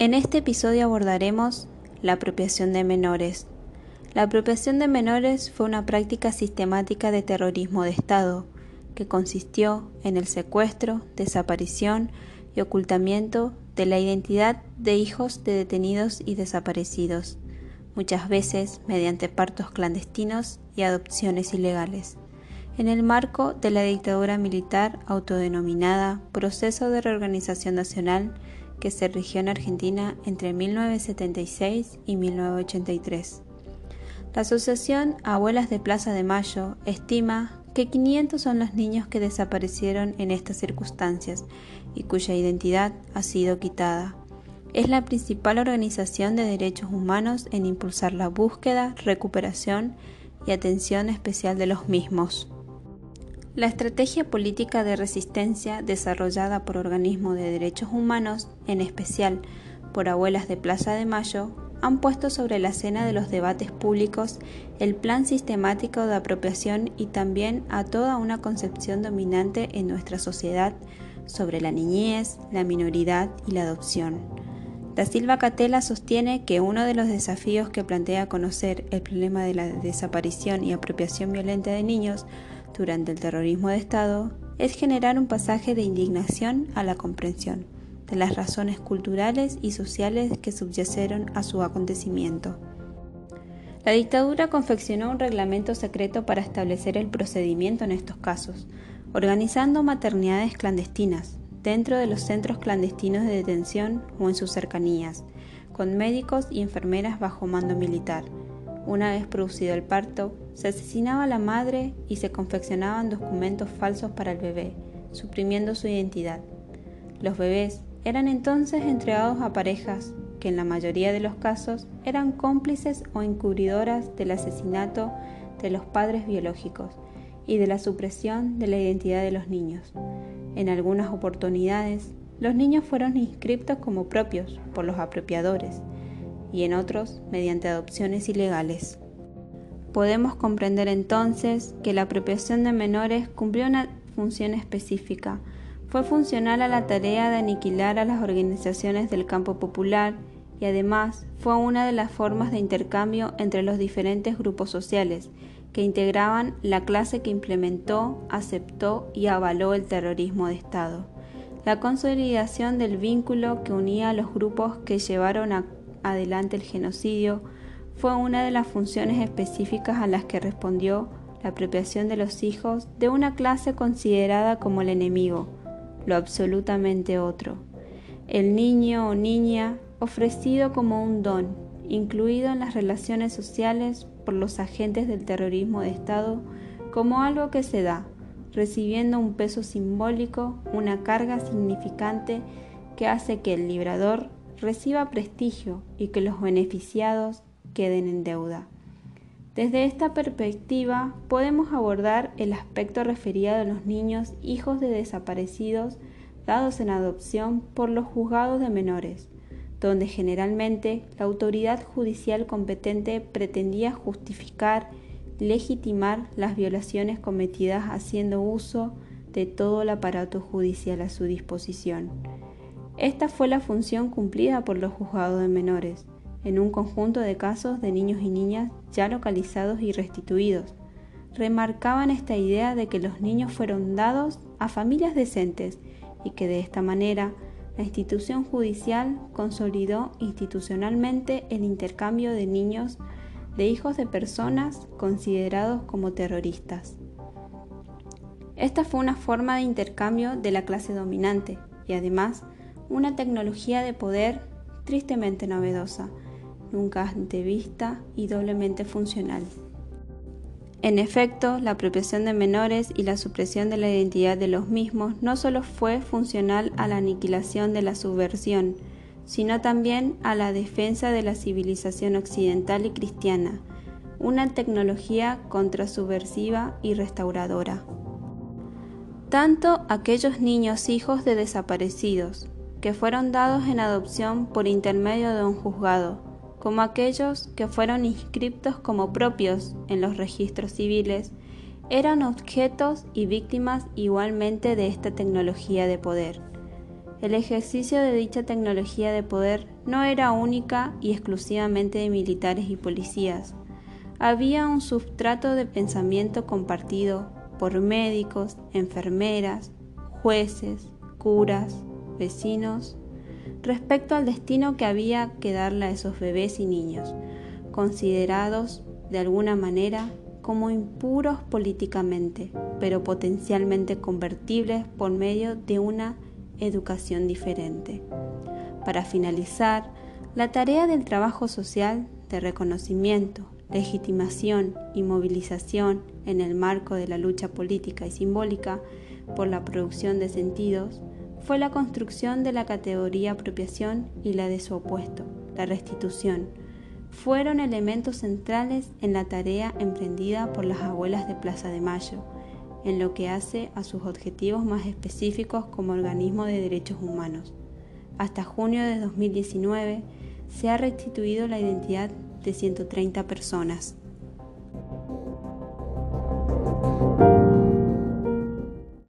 En este episodio abordaremos la apropiación de menores. La apropiación de menores fue una práctica sistemática de terrorismo de Estado que consistió en el secuestro, desaparición y ocultamiento de la identidad de hijos de detenidos y desaparecidos, muchas veces mediante partos clandestinos y adopciones ilegales en el marco de la dictadura militar autodenominada Proceso de Reorganización Nacional que se rigió en Argentina entre 1976 y 1983. La Asociación Abuelas de Plaza de Mayo estima que 500 son los niños que desaparecieron en estas circunstancias y cuya identidad ha sido quitada. Es la principal organización de derechos humanos en impulsar la búsqueda, recuperación y atención especial de los mismos. La estrategia política de resistencia desarrollada por organismos de derechos humanos, en especial por abuelas de Plaza de Mayo, han puesto sobre la escena de los debates públicos el plan sistemático de apropiación y también a toda una concepción dominante en nuestra sociedad sobre la niñez, la minoridad y la adopción. Da Silva Catela sostiene que uno de los desafíos que plantea conocer el problema de la desaparición y apropiación violenta de niños durante el terrorismo de Estado es generar un pasaje de indignación a la comprensión de las razones culturales y sociales que subyacieron a su acontecimiento. La dictadura confeccionó un reglamento secreto para establecer el procedimiento en estos casos, organizando maternidades clandestinas dentro de los centros clandestinos de detención o en sus cercanías, con médicos y enfermeras bajo mando militar, una vez producido el parto, se asesinaba a la madre y se confeccionaban documentos falsos para el bebé, suprimiendo su identidad. Los bebés eran entonces entregados a parejas que en la mayoría de los casos eran cómplices o encubridoras del asesinato de los padres biológicos y de la supresión de la identidad de los niños. En algunas oportunidades, los niños fueron inscriptos como propios por los apropiadores y en otros mediante adopciones ilegales. Podemos comprender entonces que la apropiación de menores cumplió una función específica. Fue funcional a la tarea de aniquilar a las organizaciones del campo popular y además fue una de las formas de intercambio entre los diferentes grupos sociales que integraban la clase que implementó, aceptó y avaló el terrorismo de Estado. La consolidación del vínculo que unía a los grupos que llevaron a adelante el genocidio fue una de las funciones específicas a las que respondió la apropiación de los hijos de una clase considerada como el enemigo, lo absolutamente otro, el niño o niña ofrecido como un don, incluido en las relaciones sociales por los agentes del terrorismo de Estado como algo que se da, recibiendo un peso simbólico, una carga significante que hace que el librador reciba prestigio y que los beneficiados queden en deuda. Desde esta perspectiva podemos abordar el aspecto referido a los niños hijos de desaparecidos dados en adopción por los juzgados de menores, donde generalmente la autoridad judicial competente pretendía justificar, legitimar las violaciones cometidas haciendo uso de todo el aparato judicial a su disposición. Esta fue la función cumplida por los juzgados de menores, en un conjunto de casos de niños y niñas ya localizados y restituidos. Remarcaban esta idea de que los niños fueron dados a familias decentes y que de esta manera la institución judicial consolidó institucionalmente el intercambio de niños de hijos de personas considerados como terroristas. Esta fue una forma de intercambio de la clase dominante y además una tecnología de poder tristemente novedosa, nunca antevista y doblemente funcional. En efecto, la apropiación de menores y la supresión de la identidad de los mismos no solo fue funcional a la aniquilación de la subversión, sino también a la defensa de la civilización occidental y cristiana, una tecnología contrasubversiva y restauradora. Tanto aquellos niños hijos de desaparecidos, que fueron dados en adopción por intermedio de un juzgado, como aquellos que fueron inscriptos como propios en los registros civiles, eran objetos y víctimas igualmente de esta tecnología de poder. El ejercicio de dicha tecnología de poder no era única y exclusivamente de militares y policías. Había un substrato de pensamiento compartido por médicos, enfermeras, jueces, curas, vecinos, respecto al destino que había que darle a esos bebés y niños, considerados de alguna manera como impuros políticamente, pero potencialmente convertibles por medio de una educación diferente. Para finalizar, la tarea del trabajo social de reconocimiento, legitimación y movilización en el marco de la lucha política y simbólica por la producción de sentidos fue la construcción de la categoría apropiación y la de su opuesto, la restitución. Fueron elementos centrales en la tarea emprendida por las abuelas de Plaza de Mayo, en lo que hace a sus objetivos más específicos como organismo de derechos humanos. Hasta junio de 2019 se ha restituido la identidad de 130 personas.